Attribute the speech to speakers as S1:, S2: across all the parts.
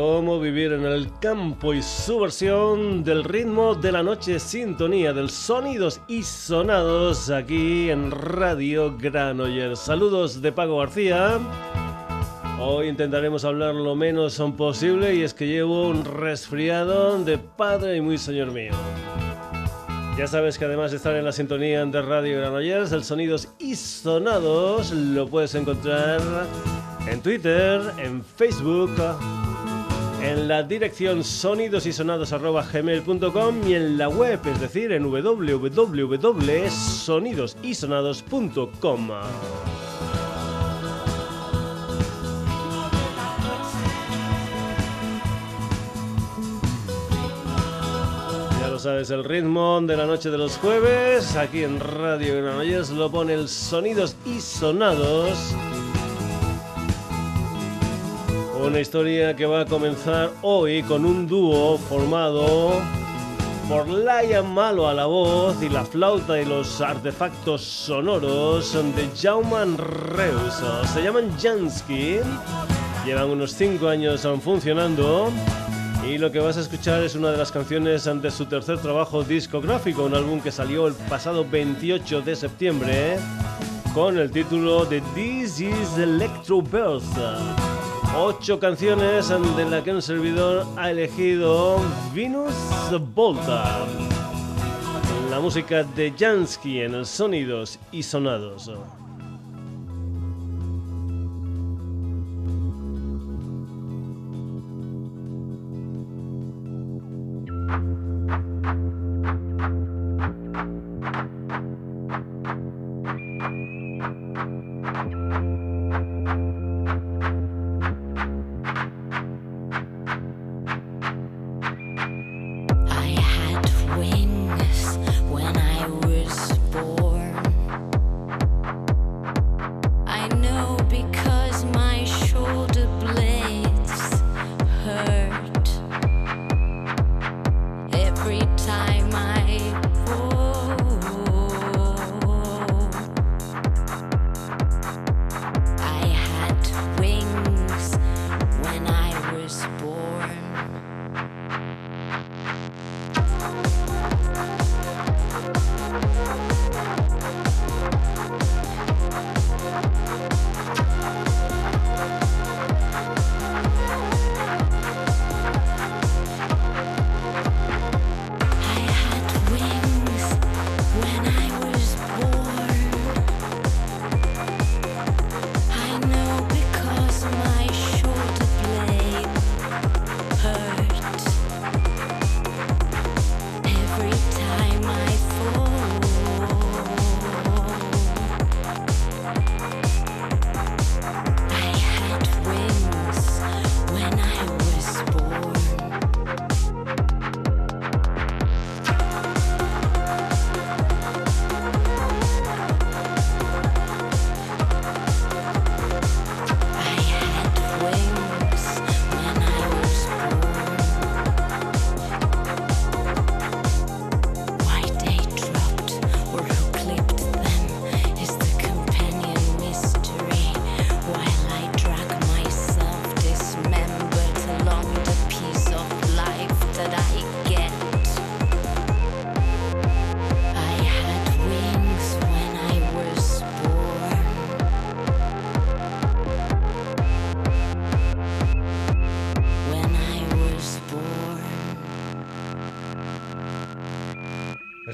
S1: Cómo vivir en el campo y su versión del ritmo de la noche, sintonía del sonidos y sonados aquí en Radio Granollers. Saludos de Pago García. Hoy intentaremos hablar lo menos posible y es que llevo un resfriado de padre y muy señor mío. Ya sabes que además de estar en la sintonía de Radio Granollers, el Sonidos y Sonados lo puedes encontrar en Twitter, en Facebook en la dirección sonidosysonados.gmail.com y en la web, es decir, en lo sabes, el ritmo de la noche de los jueves, aquí en Radio Granollers lo pone el Sonidos y Sonados una historia que va a comenzar hoy con un dúo formado por Lion Malo a la voz y la flauta y los artefactos sonoros de Jauman Reus. Se llaman Jansky, llevan unos 5 años funcionando y lo que vas a escuchar es una de las canciones de su tercer trabajo discográfico, un álbum que salió el pasado 28 de septiembre con el título de This is Electro Birth ocho canciones de las que un servidor ha elegido Venus Volta. La música de Jansky en sonidos y sonados.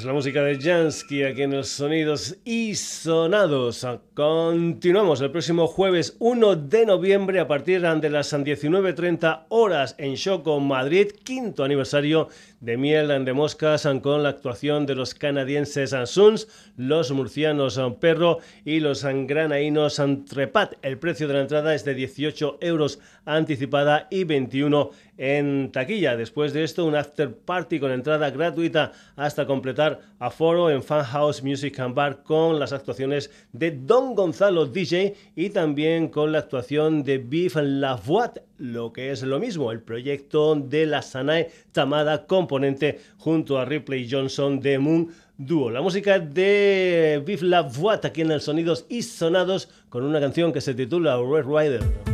S1: La música de Jansky aquí en los sonidos y sonados. Continuamos el próximo jueves 1 de noviembre a partir de las 19.30 horas en Choco, Madrid, quinto aniversario de Miel de Moscas con la actuación de los canadienses Suns, los murcianos Perro y los granaínos Trepat. El precio de la entrada es de 18 euros anticipada y 21 en taquilla. Después de esto, un after party con entrada gratuita hasta completar aforo en Fan House Music and Bar con las actuaciones de Don Gonzalo DJ y también con la actuación de Beef Lavoie, lo que es lo mismo, el proyecto de la Sanae Tamada componente junto a Ripley Johnson de Moon Duo. La música de Beef Lavoie aquí en el Sonidos y Sonados con una canción que se titula Red Rider.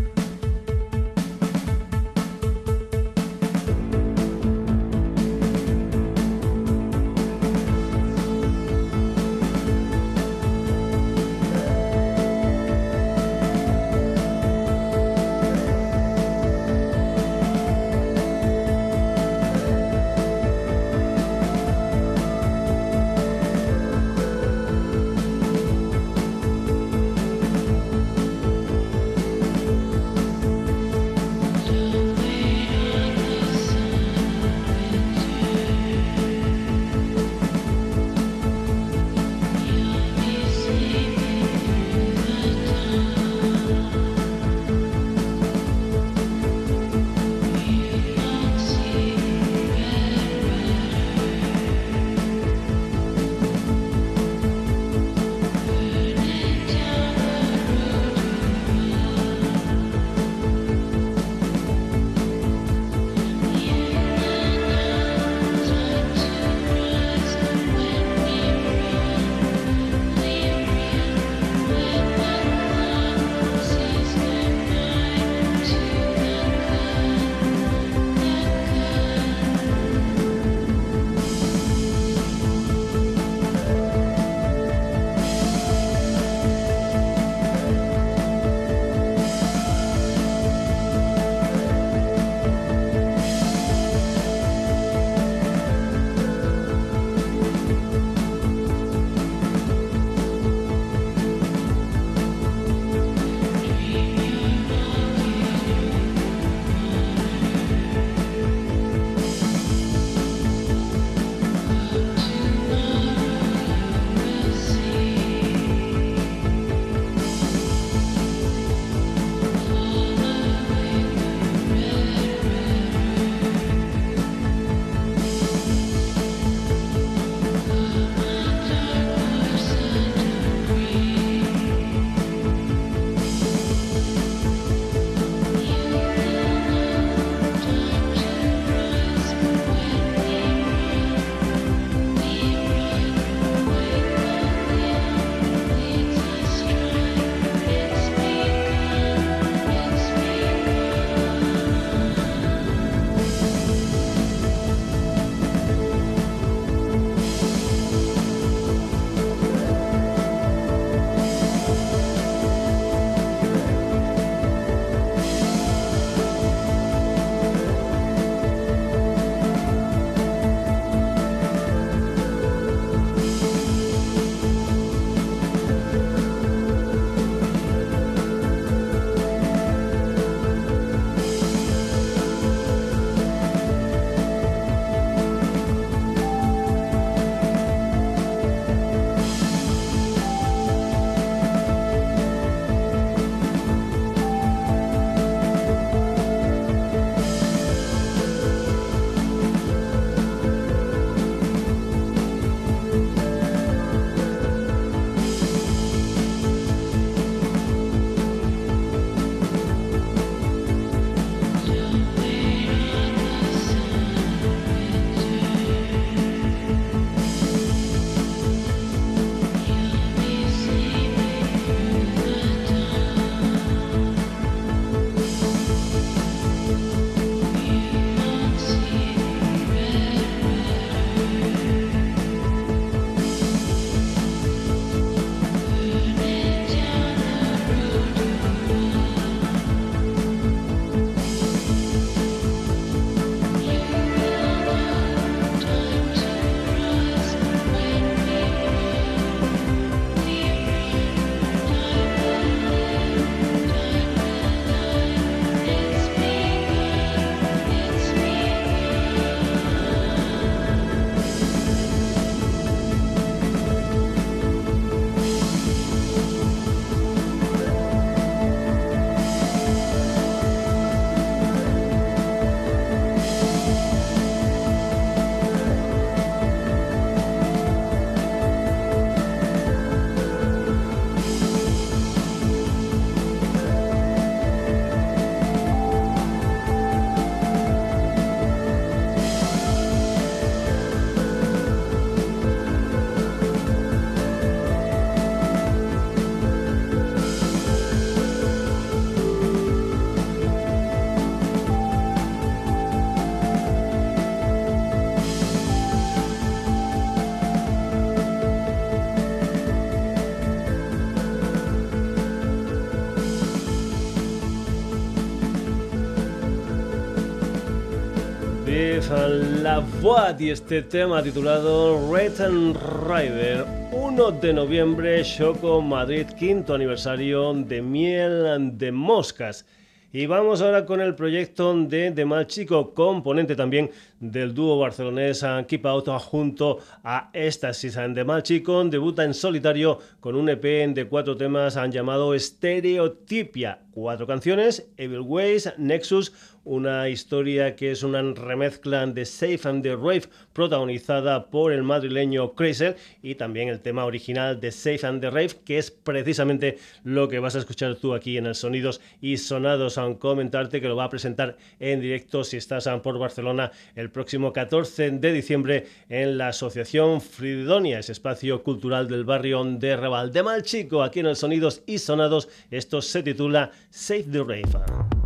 S1: Steve Lavoie y este tema titulado Red and Rider. 1 de noviembre, Choco Madrid, quinto aniversario de Miel de Moscas. Y vamos ahora con el proyecto de The Mal Chico, componente también del dúo barcelonés Keep Out junto a Estasis. The Mal Chico debuta en solitario con un EP de cuatro temas llamado Stereotipia. Cuatro canciones, Evil Ways, Nexus, una historia que es una remezcla de Safe and the Rave protagonizada por el madrileño Chrysler y también el tema original de Safe and the Rave que es precisamente lo que vas a escuchar tú aquí en el Sonidos y Sonados a comentarte que lo va a presentar en directo si estás por Barcelona el próximo 14 de diciembre en la Asociación Fridonia, ese espacio cultural del barrio de Raval de Malchico aquí en el Sonidos y Sonados. Esto se titula Save the Rave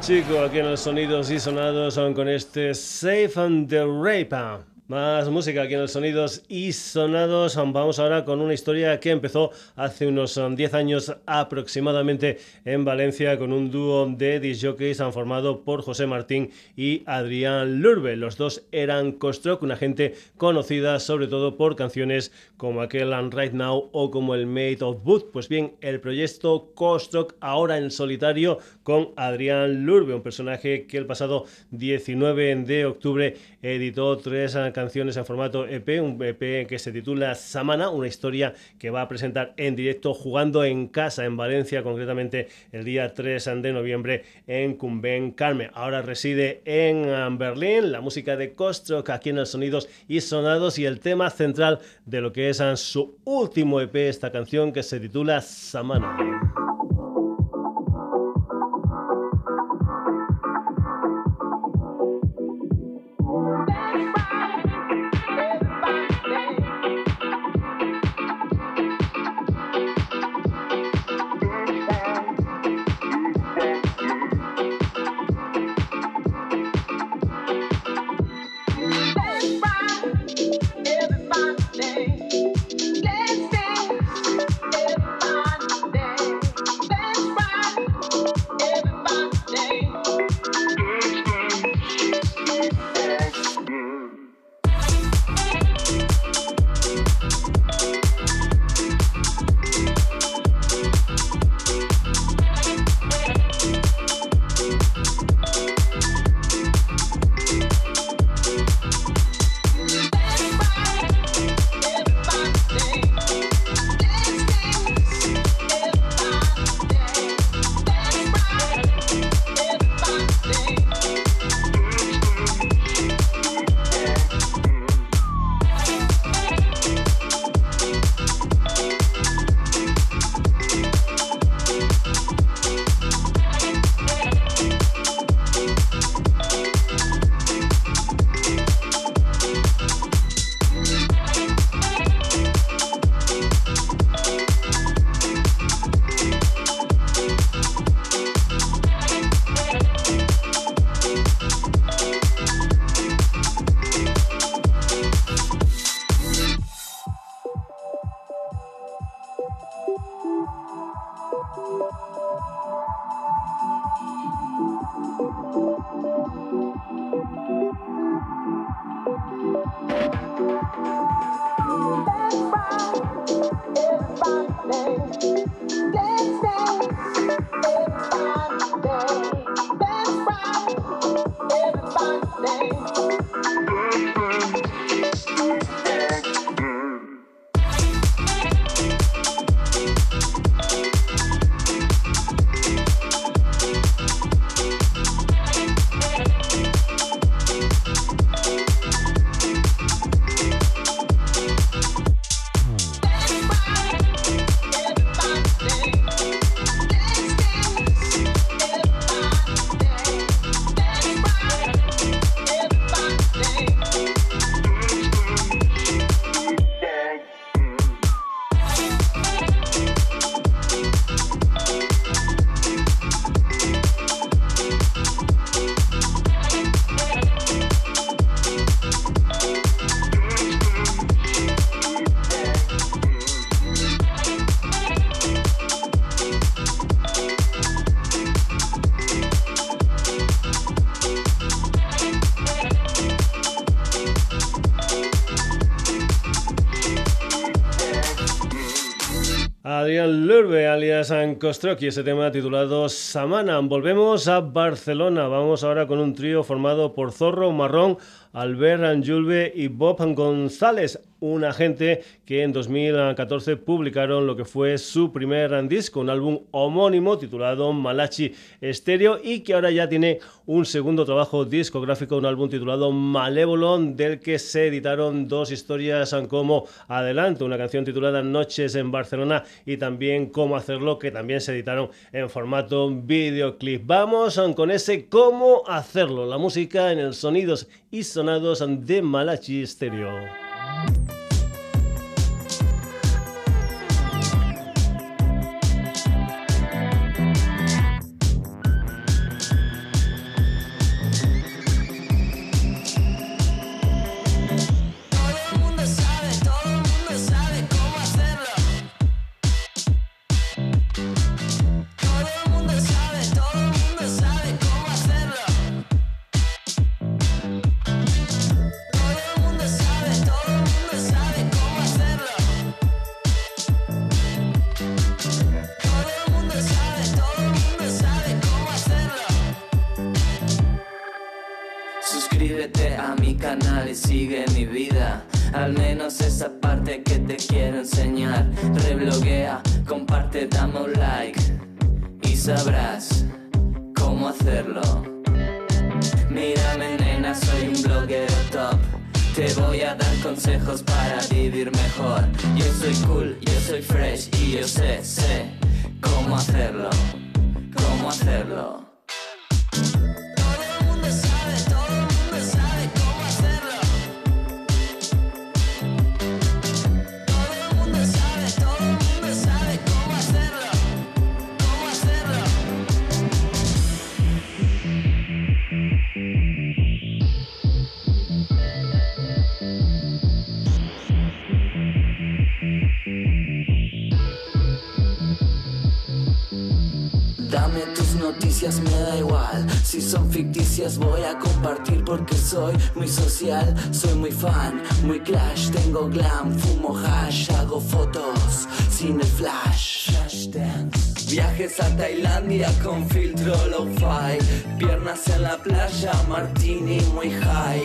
S1: chico aquí en los sonidos y sonados son con este Safe and the Rape. Más música aquí en los sonidos y sonados. Vamos ahora con una historia que empezó hace unos 10 um, años aproximadamente en Valencia con un dúo de disjockeys formado por José Martín y Adrián Lurbe. Los dos eran Costrock, una gente conocida sobre todo por canciones como aquel And Right Now o como el Made of Wood. Pues bien, el proyecto Costrock ahora en solitario con Adrián Lurbe, un personaje que el pasado 19 de octubre editó tres canciones canciones en formato EP, un EP que se titula Samana, una historia que va a presentar en directo jugando en casa en Valencia, concretamente el día 3 de noviembre en Cumben Carme. Ahora reside en um, Berlín, la música de Kostrock aquí en el Sonidos y Sonados y el tema central de lo que es um, su último EP, esta canción que se titula Samana. San Kostrock y ese tema titulado Samana. Volvemos a Barcelona. Vamos ahora con un trío formado por Zorro Marrón, Albert Anjulve y Bob González una gente que en 2014 publicaron lo que fue su primer disco, un álbum homónimo titulado Malachi Stereo y que ahora ya tiene un segundo trabajo discográfico, un álbum titulado Malévolon, del que se editaron dos historias como Adelanto, una canción titulada Noches en Barcelona y también Cómo hacerlo, que también se editaron en formato videoclip. Vamos con ese Cómo hacerlo, la música en el sonidos y sonados de Malachi Stereo.
S2: Al son ficticias voy a compartir porque soy muy social, soy muy fan, muy clash, tengo glam, fumo hash, hago fotos sin el flash. Viajes a Tailandia con filtro lo-fi, piernas en la playa, martini muy high,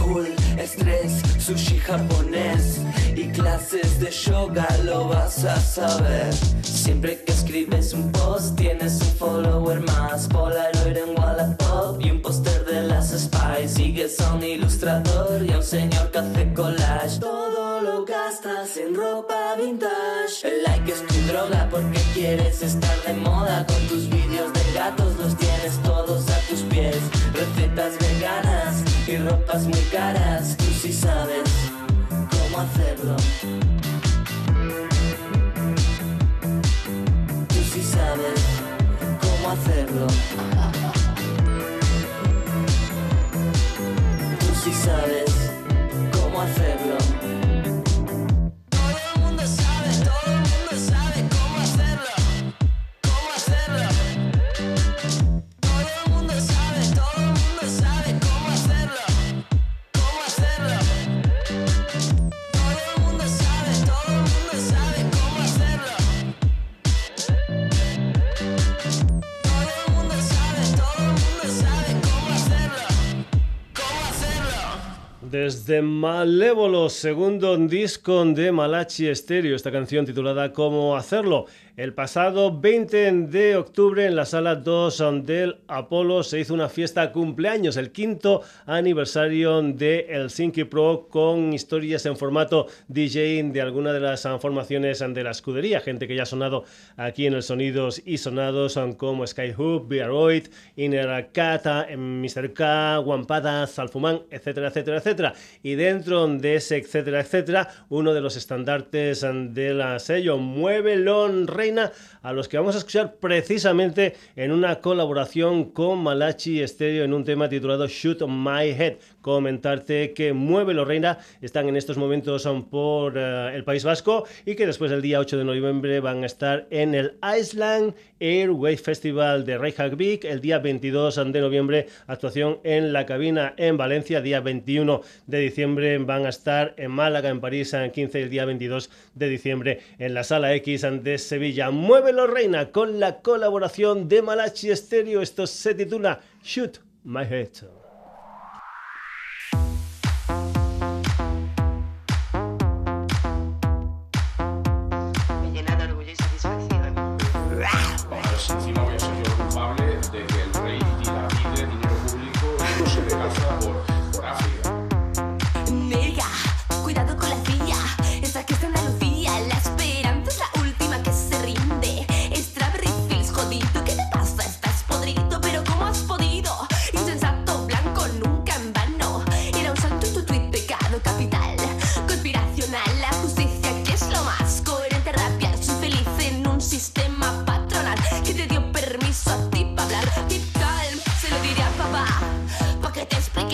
S2: cool, estrés, sushi japonés y clases de yoga lo vas a saber. Siempre que escribes un post tienes un follower más, Polaroid en Sigues a un ilustrador y a un señor que hace collage. Todo lo gastas en ropa vintage. El like es tu droga porque quieres estar de moda con tus vídeos de gatos, los tienes todos a tus pies. Recetas veganas y ropas muy caras, tú sí sabes cómo hacerlo. Tú sí sabes cómo hacerlo. Cómo hacerlo.
S1: Desde Malévolo, segundo disco de Malachi Stereo, esta canción titulada Cómo hacerlo. El pasado 20 de octubre en la sala 2 del Apolo se hizo una fiesta cumpleaños, el quinto aniversario de Helsinki Pro con historias en formato DJ de alguna de las formaciones de la escudería, gente que ya ha sonado aquí en el Sonidos y Sonados como Skyhook, Bearoid, Inner Kata, Mr. K, Wampada, Salfumán, etcétera, etcétera, etcétera. Y dentro de ese etcétera, etcétera, uno de los estandartes de la sello, Muevelón Rey China. A los que vamos a escuchar precisamente en una colaboración con Malachi Stereo en un tema titulado Shoot My Head. Comentarte que Mueve lo Reina están en estos momentos por eh, el País Vasco y que después del día 8 de noviembre van a estar en el Iceland Airway Festival de Reykjavik. El día 22 de noviembre, actuación en la cabina en Valencia. Día 21 de diciembre van a estar en Málaga, en París, en 15 y el día 22 de diciembre en la Sala X de Sevilla Reina con la colaboración de Malachi Stereo. Esto se titula Shoot My Head.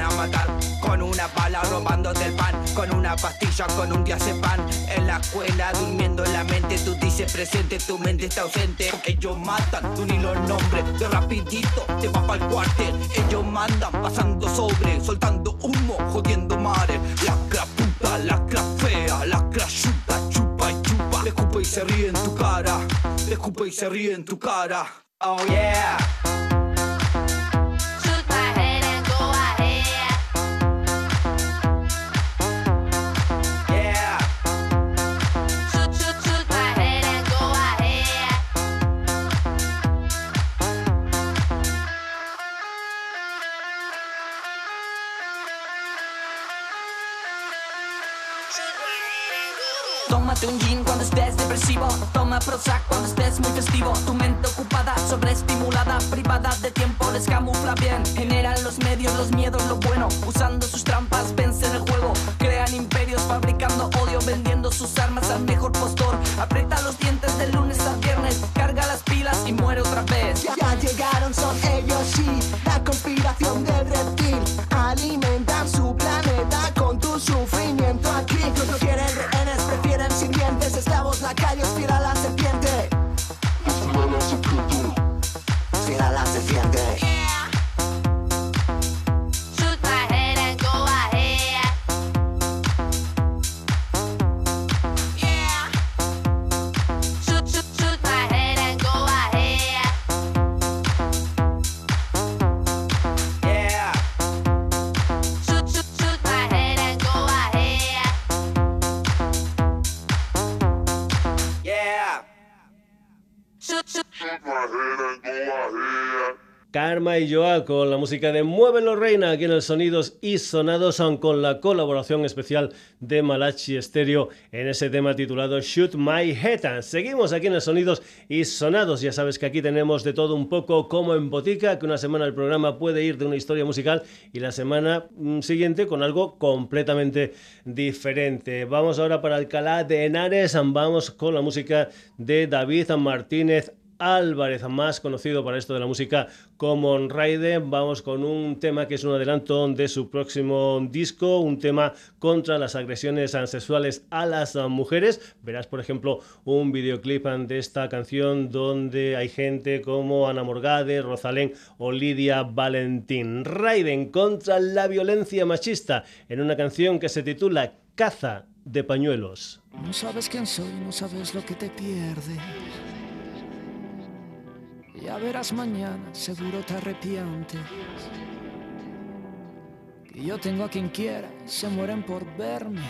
S3: a matar
S4: con una bala robándote el pan, con una pastilla, con un pan En la escuela durmiendo en la mente, tú dices presente, tu mente está ausente. Ellos matan, tú ni los nombres, de rapidito te vas para el cuartel. Ellos mandan pasando sobre, soltando humo, jodiendo mares. La puta, la fea, la chupa, chupa y chupa. Le y se ríe en tu cara, le escupe y se ríe en tu cara. Oh yeah.
S2: Toma Prozac cuando estés muy festivo. Tu mente ocupada, sobreestimulada, privada de tiempo, les camufla bien. Generan los medios, los miedos, lo bueno. Usando sus trampas, vencen el juego. Crean imperios, fabricando odio, vendiendo sus armas al mejor postor. Aprieta los dientes de lunes a viernes, carga las pilas y muere otra vez.
S5: Ya, ya llegaron, son ellos, sí.
S1: Karma y Joa con la música de Muévelo Reina aquí en el Sonidos y Sonados son con la colaboración especial de Malachi Stereo en ese tema titulado Shoot My Head. Seguimos aquí en el Sonidos y Sonados. Ya sabes que aquí tenemos de todo un poco como en botica, que una semana el programa puede ir de una historia musical y la semana mm, siguiente con algo completamente diferente. Vamos ahora para Alcalá de Henares, vamos con la música de David Martínez Álvarez, más conocido para esto de la música como Raide. Vamos con un tema que es un adelanto de su próximo disco, un tema contra las agresiones sexuales a las mujeres. Verás, por ejemplo, un videoclip de esta canción donde hay gente como Ana Morgade, Rosalén o Lidia Valentín. Raiden contra la violencia machista en una canción que se titula Caza de pañuelos.
S6: No sabes quién soy, no sabes lo que te. Ya verás mañana, seguro te arrepientes. Y yo tengo a quien quiera, se mueren por verme.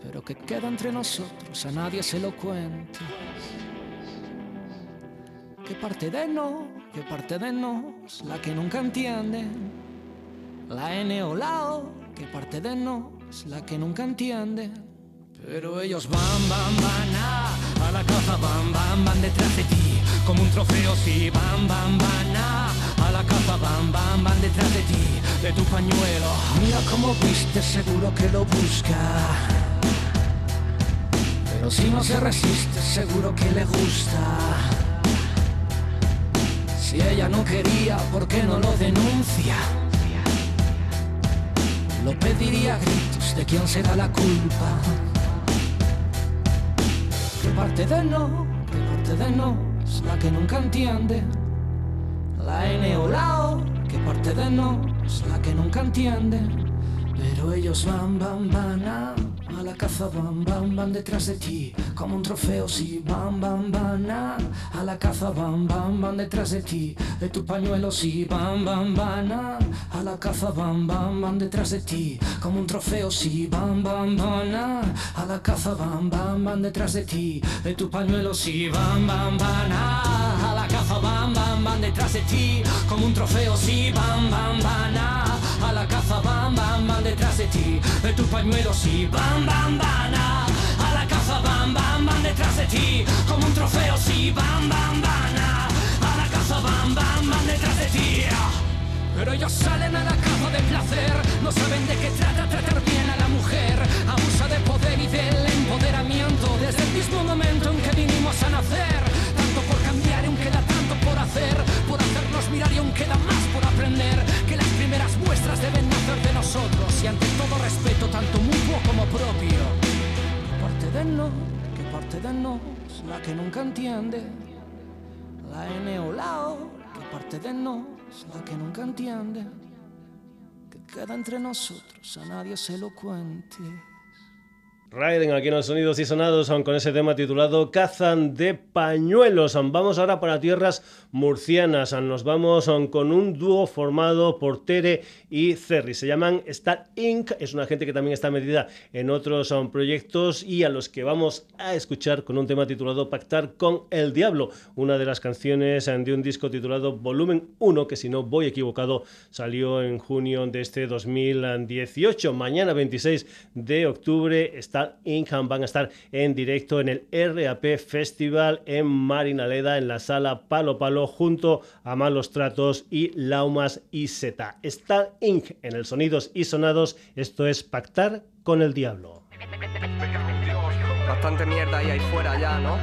S6: Pero que queda entre nosotros, a nadie se lo cuente. ¿Qué parte de no? ¿Qué parte de nos? La que nunca entienden. La N o la O, ¿qué parte de nos? La que nunca entienden. Pero ellos van, van, van a, a la caza, van, van, van detrás de ti. Como un trofeo, sí, van, van, van a, la caza, van, van, van detrás de ti, de tu pañuelo. Mira cómo viste, seguro que lo busca. Pero si no se resiste, seguro que le gusta. Si ella no quería, ¿por qué no lo denuncia? Lo pediría a gritos de quién será la culpa parte de no, qué parte de no es la que nunca entiende. La N o la O, qué parte de no es la que nunca entiende. Pero ellos van, van, van la caza van, van, van detrás de ti, como un trofeo, sí, van, van, van a, a la caza van, van, van detrás de ti, de tu pañuelo, sí, van, van, van a, a la caza van, van, van detrás de ti, como un trofeo, sí, van, van, van a, a la caza van, van, van detrás de ti, de tu pañuelo, sí, van, van, van detrás de ti, como un trofeo, sí, van, van, van a, a la caza van, van, van detrás de ti, de tu pañuelo, sí, van, van, van a, la caza, van, van, van detrás de ti, como un trofeo, sí, van, van, van a, la caza, van, van, van detrás de ti. Pero ellos salen a la caza de placer, no saben de qué trata tratar bien a la mujer, abusa de poder y del empoderamiento desde el mismo momento en que vinimos a nacer, tanto por cambiar y aún queda más por aprender, que las primeras muestras deben nacer de nosotros y ante todo respeto, tanto mutuo como propio. ¿Qué parte de no, que parte de no es la que nunca entiende, la N o la O, que parte de no es la que nunca entiende, que queda entre nosotros, a nadie se lo cuente.
S1: Raiden aquí en los sonidos y sonados con ese tema titulado Cazan de pañuelos. Vamos ahora para tierras murcianas. Nos vamos con un dúo formado por Tere y Cerri. Se llaman Star Inc. Es una gente que también está metida en otros proyectos y a los que vamos a escuchar con un tema titulado Pactar con el Diablo. Una de las canciones de un disco titulado Volumen 1 que si no voy equivocado salió en junio de este 2018. Mañana 26 de octubre está Ingham van a estar en directo en el RAP Festival en Marinaleda, en la sala Palo Palo, junto a Malos Tratos y Laumas y Zeta. Está Inc. en el Sonidos y Sonados. Esto es Pactar con el Diablo.
S7: Bastante mierda ahí, ahí fuera ya, ¿no?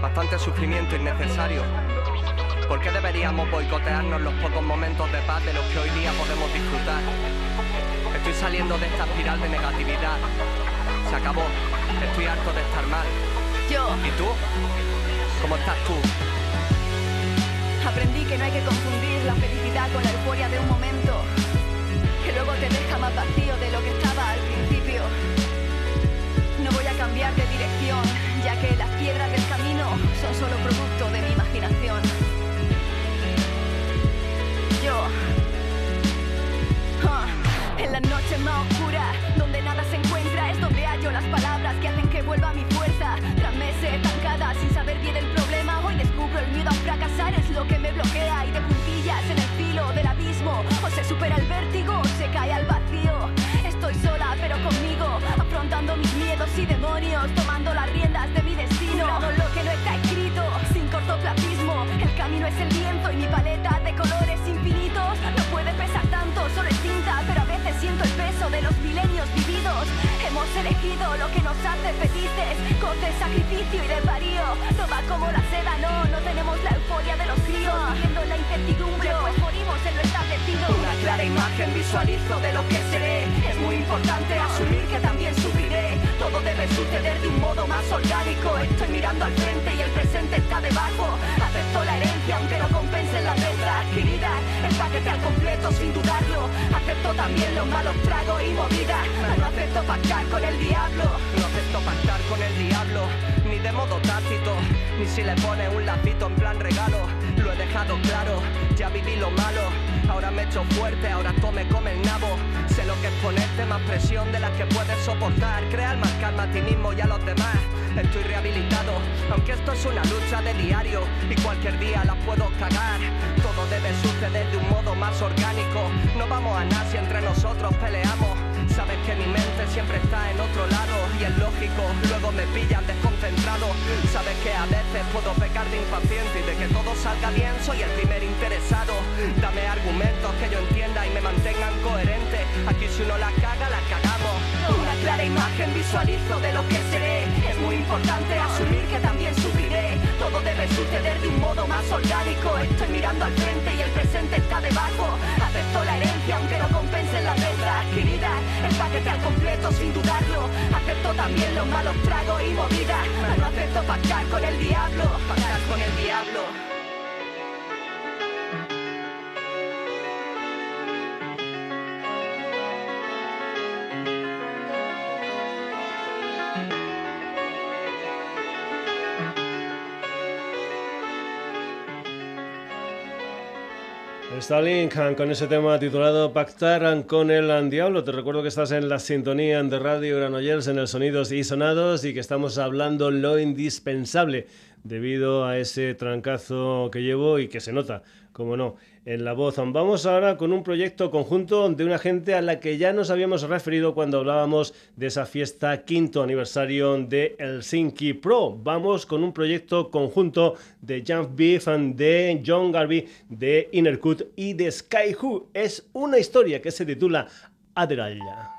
S7: Bastante sufrimiento innecesario. ¿Por qué deberíamos boicotearnos los pocos momentos de paz de los que hoy día podemos disfrutar? Estoy saliendo de esta espiral de negatividad se acabó. Estoy harto de estar mal.
S8: Yo.
S7: ¿Y tú? ¿Cómo estás tú?
S8: Aprendí que no hay que confundir la felicidad con la euforia de un momento, que luego te deja más vacío de lo que estaba al principio. No voy a cambiar de dirección, ya que las piedras del camino son solo producto de mi imaginación. Yo. Ah, en las noches más oscuras, supera el vértigo se cae al vacío. Estoy sola, pero conmigo, afrontando mis miedos y demonios, tomando las riendas de mi destino. Jurando lo que no está escrito, sin cortoplacismo. El camino es el lienzo y mi paleta de colores infinitos no puede pesar tanto, solo es tinta, pero a veces siento el peso de los milenios vividos. Hemos elegido lo que nos hace felices, coste, sacrificio y desvarío. No va como la seda, no, no tenemos la euforia de los críos, viviendo en la incertidumbre, pues
S3: Una clara imagen visualizo de lo que seré. Es muy importante asumir que también sufriré. Todo debe suceder de un modo más orgánico. Estoy mirando al frente y el presente está debajo. Acepto la herencia aunque no compense la deuda adquirida. El paquete al completo sin dudarlo. Acepto también los malos tragos y movidas. No acepto pactar con el diablo.
S7: No acepto pactar con el diablo, ni de modo tácito, ni si le pone un lacito en plan regalo. Lo he dejado claro, ya viví lo malo. Ahora me echo fuerte, ahora todo me come el nabo. Sé lo que es ponerte más presión de la que puedes soportar. Crear más calma a ti mismo y a los demás. Estoy rehabilitado, aunque esto es una lucha de diario y cualquier día la puedo cagar. Todo debe suceder de un modo más orgánico. No vamos a nada si entre nosotros peleamos. Sabes que mi mente siempre está en otro lado y es lógico, luego me pillan desconcentrado. Sabes que a veces puedo pecar de impaciente y de que todo salga bien soy el primer interesado. Dame argumentos que yo entienda y me mantengan coherente. Aquí si uno la caga, la cagamos.
S3: Una clara imagen visualizo de lo que seré. Es muy importante asumir que también sufriré. Todo debe suceder de un modo más orgánico. Estoy mirando al frente y el presente está debajo. Acepto la herencia aunque no compense la deuda. El paquete al completo sin dudarlo. Acepto también los malos tragos y movidas. No acepto pactar con el diablo. Pactar con el diablo.
S1: Stalin con ese tema titulado Pactar con el Diablo. Te recuerdo que estás en la sintonía de Radio Granollers en el Sonidos y Sonados y que estamos hablando lo indispensable debido a ese trancazo que llevo y que se nota, como no, en la voz. Vamos ahora con un proyecto conjunto de una gente a la que ya nos habíamos referido cuando hablábamos de esa fiesta quinto aniversario de Helsinki Pro. Vamos con un proyecto conjunto de Jump Beef, de John Garvey, de Innercut y de Sky Who. Es una historia que se titula Adderall.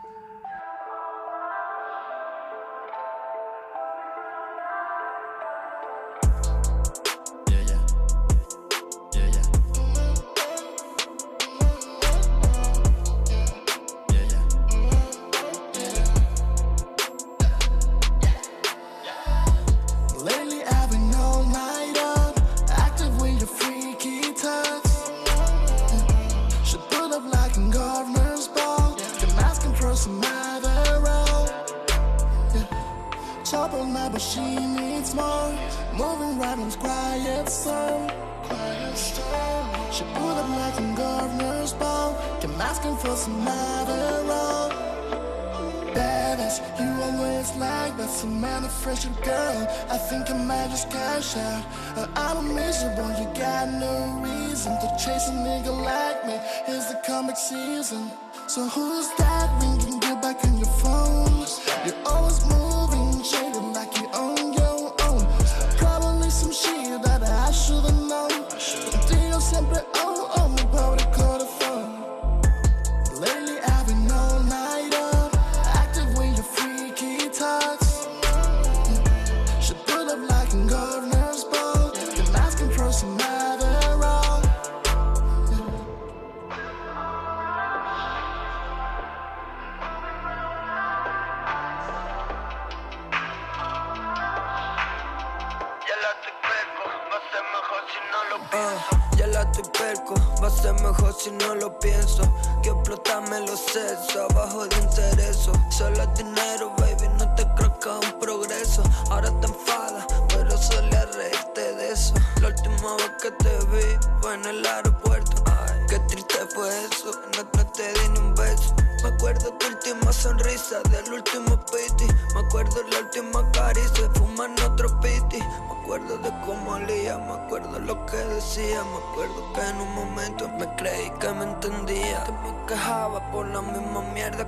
S9: So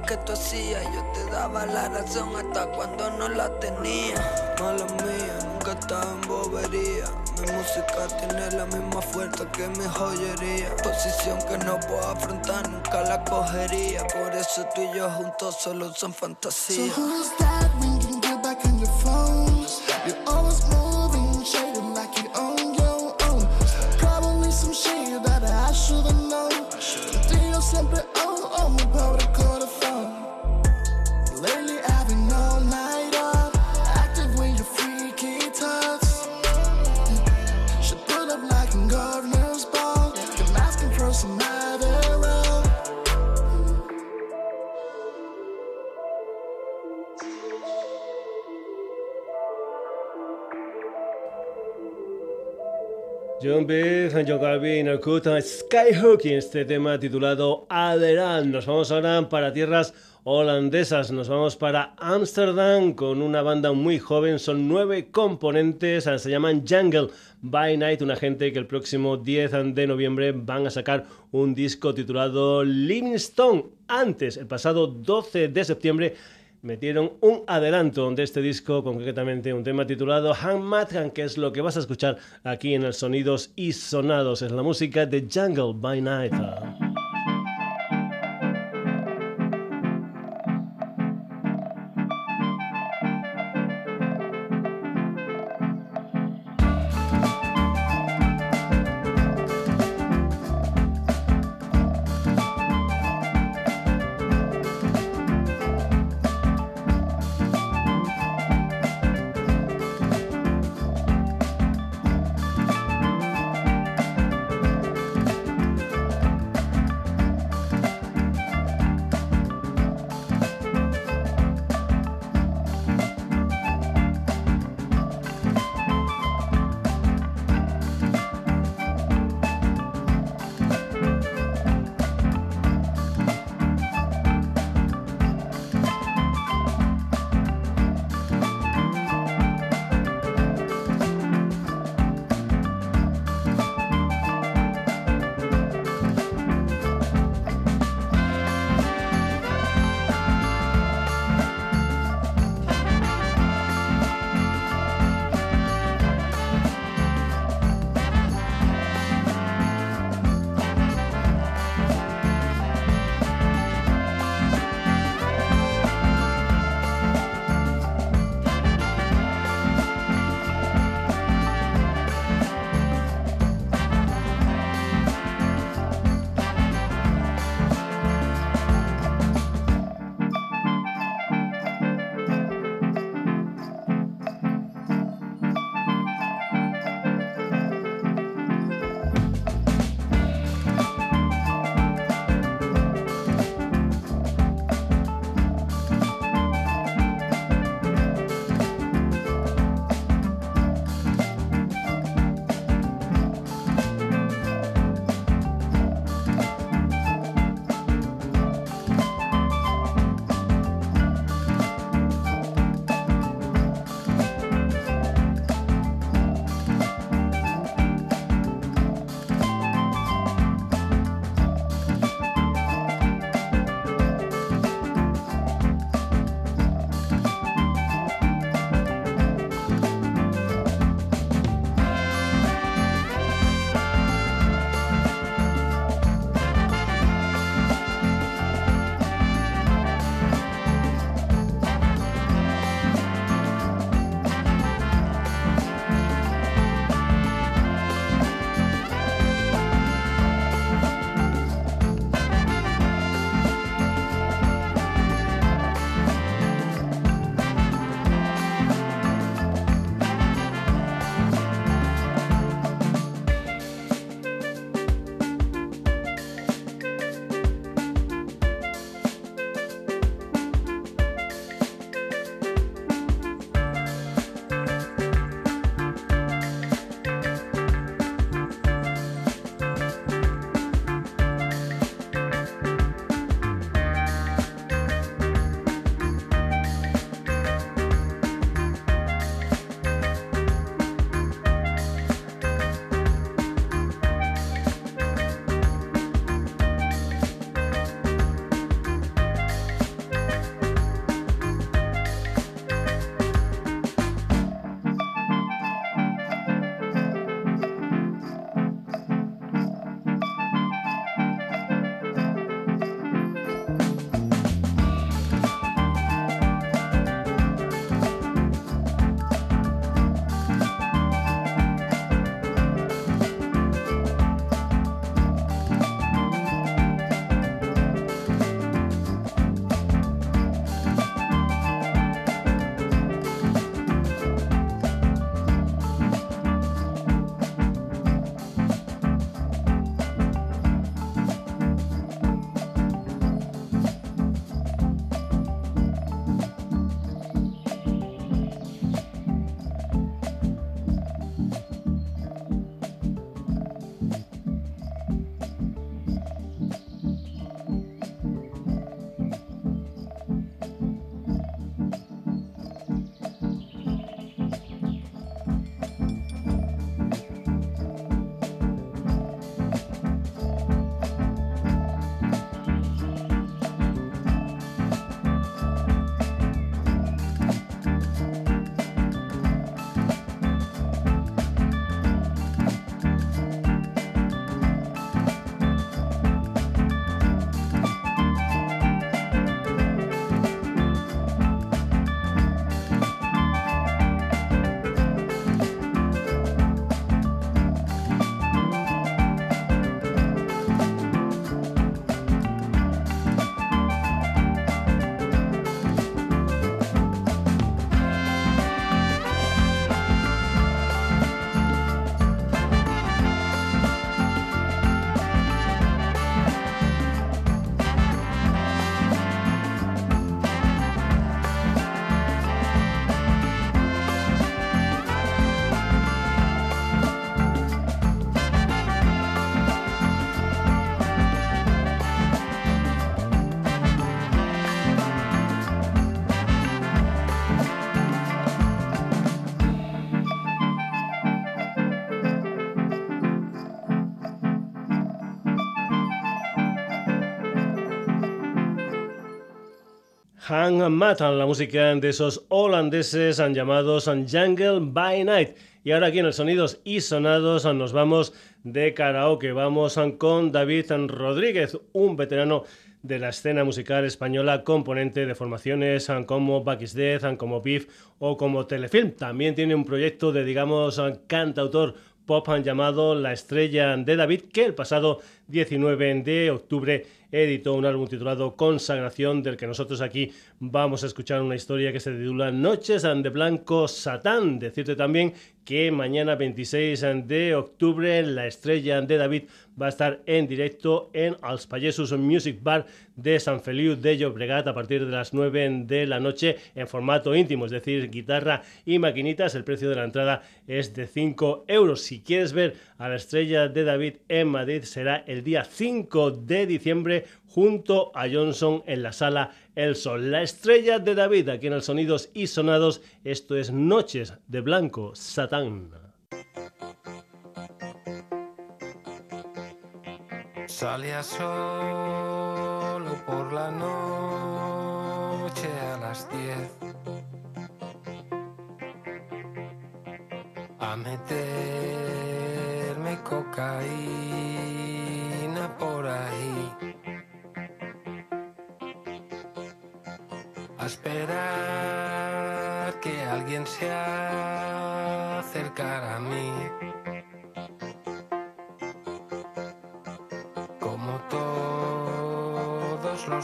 S10: que tú hacías. Yo te daba la razón hasta cuando no la tenía. Mala mía, nunca estaba en bobería. Mi música tiene la misma fuerza que mi joyería. Posición que no puedo afrontar, nunca la cogería. Por eso tú y yo juntos solo son
S9: fantasías. So
S1: canción de Sancho Calvin, el Skyhook y este tema titulado Aderal. Nos vamos ahora para tierras holandesas. Nos vamos para Ámsterdam con una banda muy joven. Son nueve componentes. Se llaman Jungle by Night, una gente que el próximo 10 de noviembre van a sacar un disco titulado Livingstone. Antes, el pasado 12 de septiembre, metieron un adelanto de este disco, concretamente un tema titulado Han Matran, que es lo que vas a escuchar aquí en el Sonidos y Sonados. Es la música de Jungle by Night. Hang Matan, la música de esos holandeses han llamados Jungle by Night. Y ahora aquí en el Sonidos y Sonados nos vamos de karaoke. Vamos con David Rodríguez, un veterano de la escena musical española, componente de formaciones como Back Death, como Beef o como Telefilm. También tiene un proyecto de, digamos, cantautor pop llamado La Estrella de David, que el pasado 19 de octubre editó un álbum titulado Consagración, del que nosotros aquí vamos a escuchar una historia que se titula Noches de Blanco Satán. Decirte también que mañana 26 de octubre la estrella de David va a estar en directo en Als Payesus Music Bar de San Feliu de Llobregat a partir de las 9 de la noche en formato íntimo, es decir, guitarra y maquinitas. El precio de la entrada es de 5 euros. Si quieres ver a la estrella de David en Madrid será el día 5 de diciembre junto a Johnson en la sala El Sol. La estrella de David aquí en el Sonidos y Sonados. Esto es Noches de Blanco Satán.
S11: Salía solo por la noche a las diez a meterme cocaína por ahí. Esperar que alguien se acercara a mí.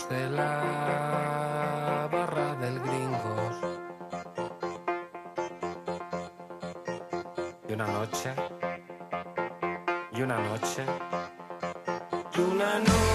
S11: de la barra del gringos. Y una noche, y una noche, y una noche.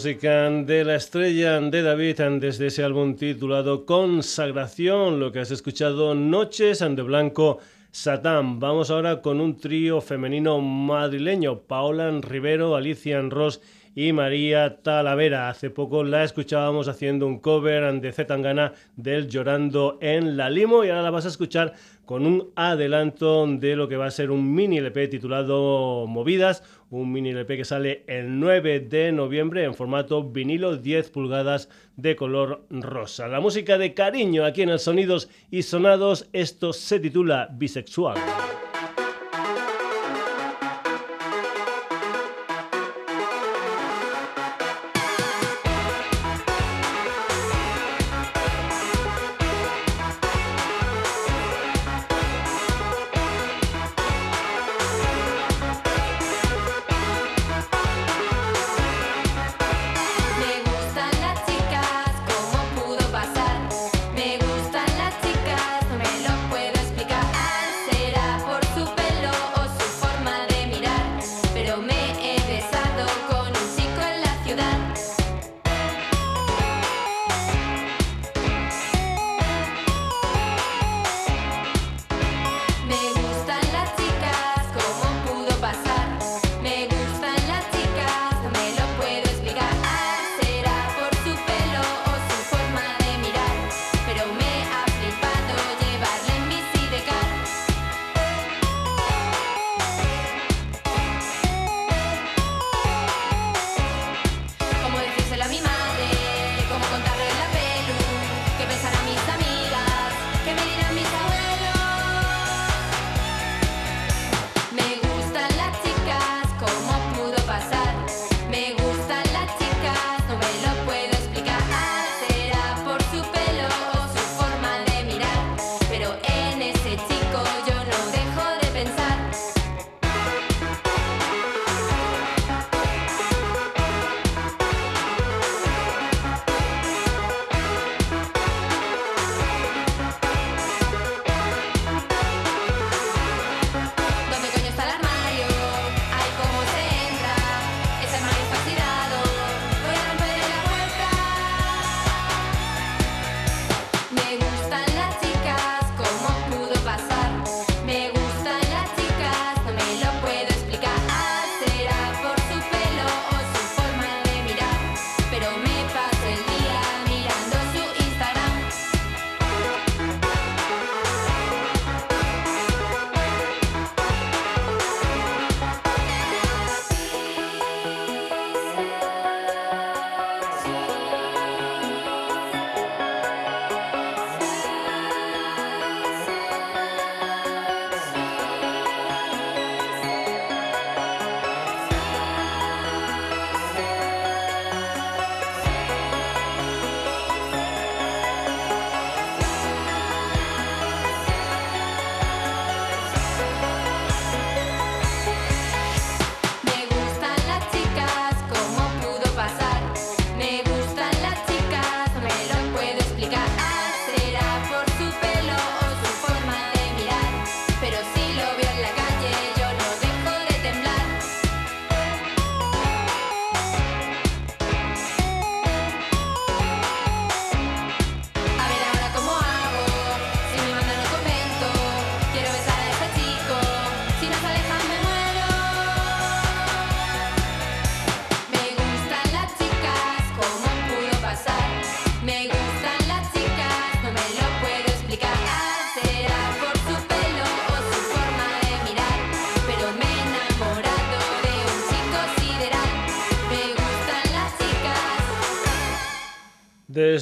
S1: Música de la estrella de David desde ese álbum titulado Consagración, lo que has escuchado Noches de Blanco Satán. Vamos ahora con un trío femenino madrileño, Paola Rivero, Alicia Ross y María Talavera. Hace poco la escuchábamos haciendo un cover de Zetangana del Llorando en la Limo y ahora la vas a escuchar con un adelanto de lo que va a ser un mini LP titulado Movidas, un mini LP que sale el 9 de noviembre en formato vinilo 10 pulgadas de color rosa. La música de cariño aquí en el Sonidos y Sonados, esto se titula Bisexual.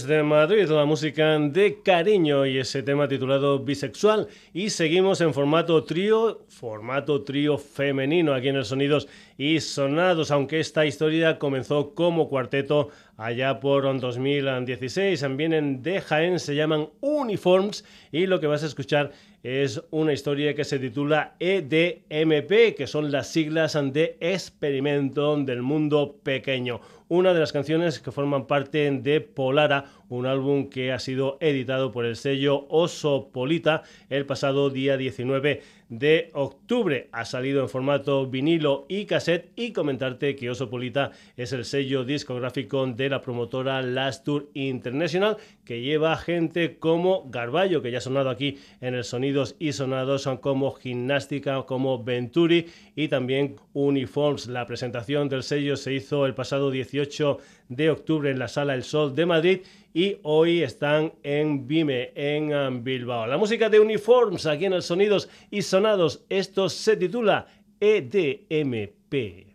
S1: Desde Madrid, la música de cariño y ese tema titulado bisexual. Y seguimos en formato trío, formato trío femenino aquí en el Sonidos y Sonados, aunque esta historia comenzó como cuarteto allá por 2016. Vienen de Jaén, se llaman Uniforms y lo que vas a escuchar es una historia que se titula EDMP, que son las siglas de Experimento del Mundo Pequeño una de las canciones que forman parte de Polara, un álbum que ha sido editado por el sello Oso Polita el pasado día 19 de octubre. Ha salido en formato vinilo y cassette y comentarte que Osopolita es el sello discográfico de la promotora Last Tour International que lleva gente como Garballo, que ya ha sonado aquí en el Sonidos y Sonados, son como Gimnástica, como Venturi y también Uniforms. La presentación del sello se hizo el pasado 18 de octubre en la Sala El Sol de Madrid y hoy están en Vime, en um, Bilbao. La música de Uniforms aquí en el Sonidos y Sonados, esto se titula EDMP.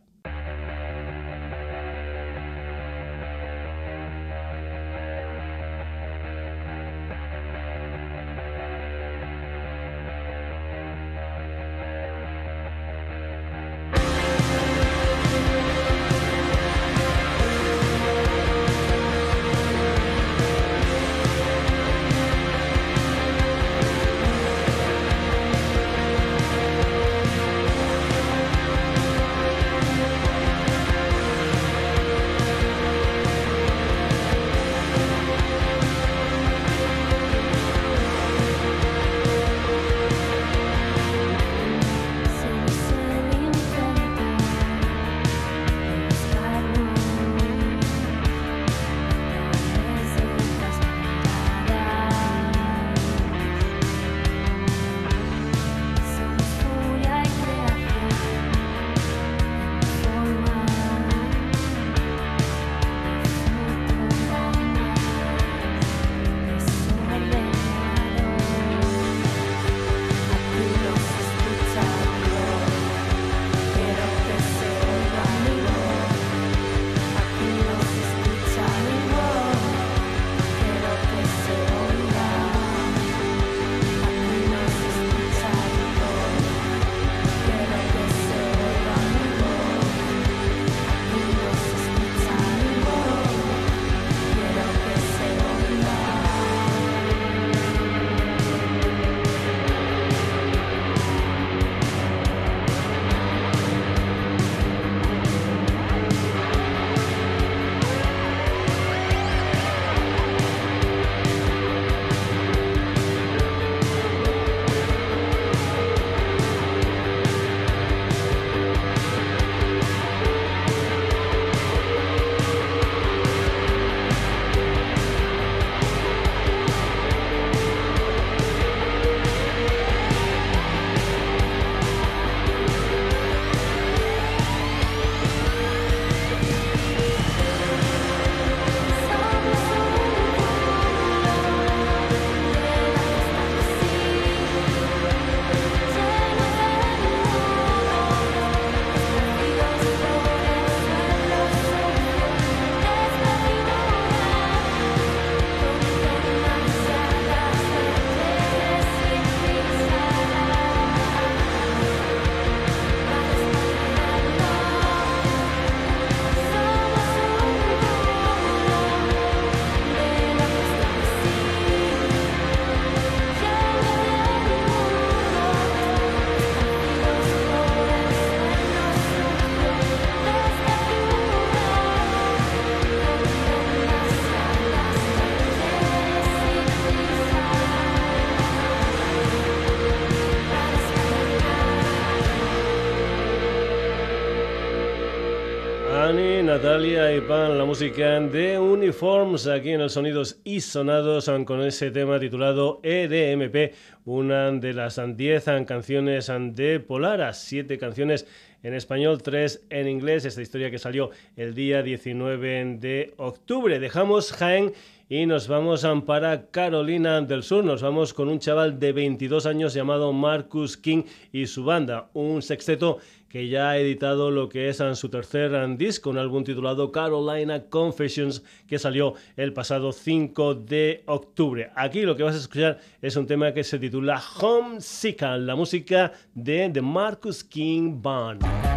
S1: La música de Uniforms aquí en el Sonidos y Sonados con ese tema titulado EDMP, una de las 10 canciones de Polara, siete canciones
S12: en español, tres en inglés. Esta historia que salió el día 19 de octubre. Dejamos Jaén y nos vamos para Carolina del Sur. Nos vamos con un chaval de 22 años llamado Marcus King y su banda, un sexteto que ya ha editado lo que es su tercer disco, un álbum titulado Carolina Confessions, que salió el pasado 5 de octubre. Aquí lo que vas a escuchar es un tema que se titula Homesick, la música de The Marcus King Band.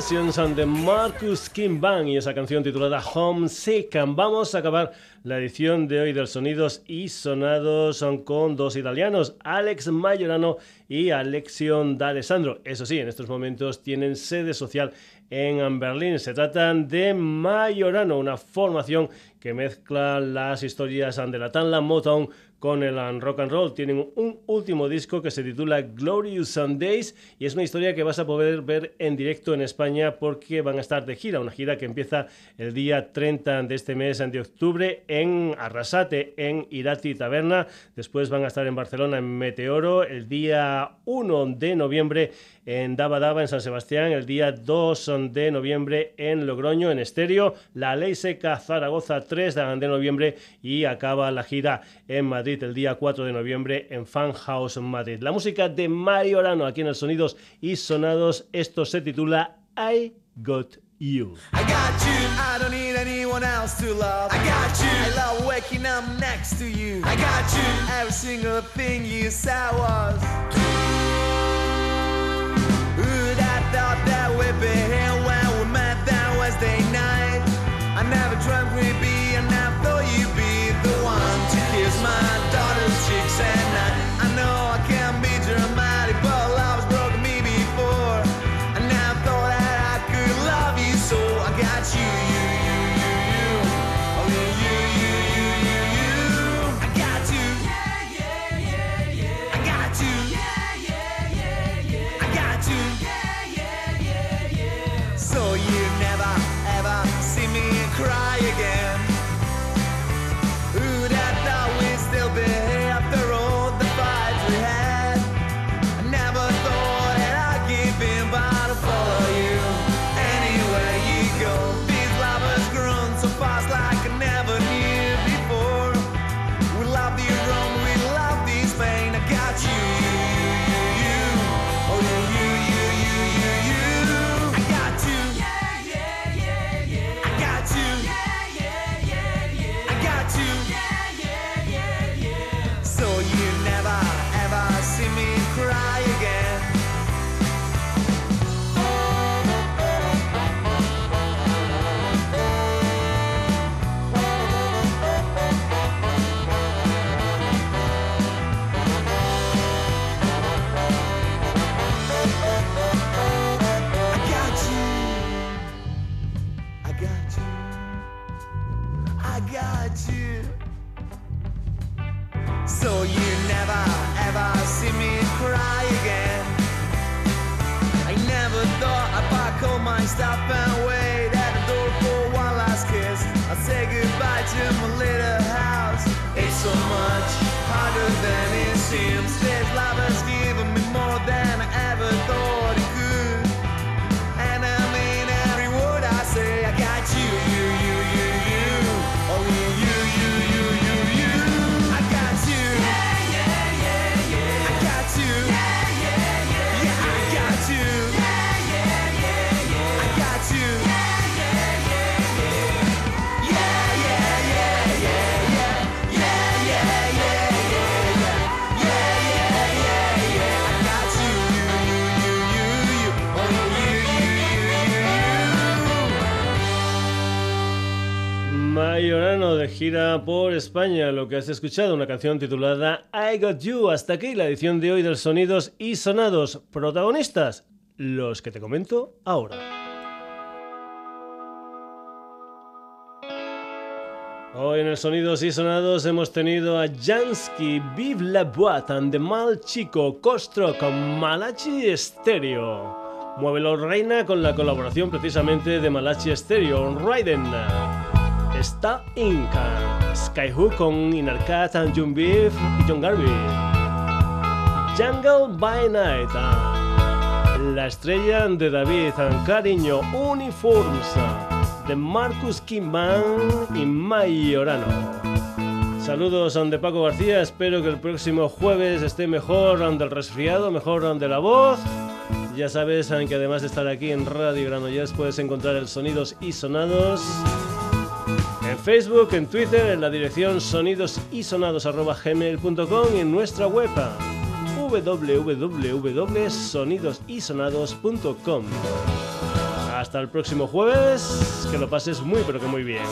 S12: Confessions and the Marcus King Band y esa canción titulada Homesick. Vamos a acabar la edición de hoy de Sonidos y Sonados con dos italianos, Alex Majorano y Alexion D'Alessandro. Eso sí, en estos momentos tienen sede social en Berlín. Se tratan de Majorano, una formación que mezcla las historias de la Tanla Motown
S1: con el rock and roll. Tienen un último disco que se titula Glorious Sundays y es una historia que vas a poder ver en directo en España porque van a estar de gira, una gira que empieza el día 30 de este mes de octubre en Arrasate, en Irati Taberna. Después van a estar en Barcelona en Meteoro el día 1 de noviembre en Daba Daba en San Sebastián, el día 2 de noviembre en Logroño en Estéreo, La Ley Seca Zaragoza 3 de noviembre y acaba la gira en Madrid el día 4 de noviembre en Fan House Madrid. La música de Mario Orano aquí en el Sonidos y Sonados, esto se titula I Got You.
S13: I got you, I don't need anyone else to love. I got you, I love waking up next to you. I got you, every single thing you said was. Be here when we met that Wednesday night? I never dreamt we'd be seems
S1: gira por España, lo que has escuchado, una canción titulada I Got You. Hasta aquí la edición de hoy del Sonidos y Sonados. Protagonistas, los que te comento ahora. Hoy en el Sonidos y Sonados hemos tenido a Jansky, Vive la Boîte, and The Mal Chico, Costro con Malachi Stereo. Muévelo Reina con la colaboración precisamente de Malachi Stereo, Raiden está Inca, Skyhook con Inarcat, John Beef y John Garvey. Jungle by Night, La estrella de David, Cariño Uniforms, de Marcus Kimban y Mayorano. Saludos de Paco García, espero que el próximo jueves esté mejor del resfriado, mejor de la voz. Ya sabes que además de estar aquí en Radio Granollers puedes encontrar el sonidos y sonados en Facebook, en Twitter, en la dirección sonidosisonados.gmail.com y en nuestra web www.sonidosisonados.com. Hasta el próximo jueves, que lo pases muy pero que muy bien.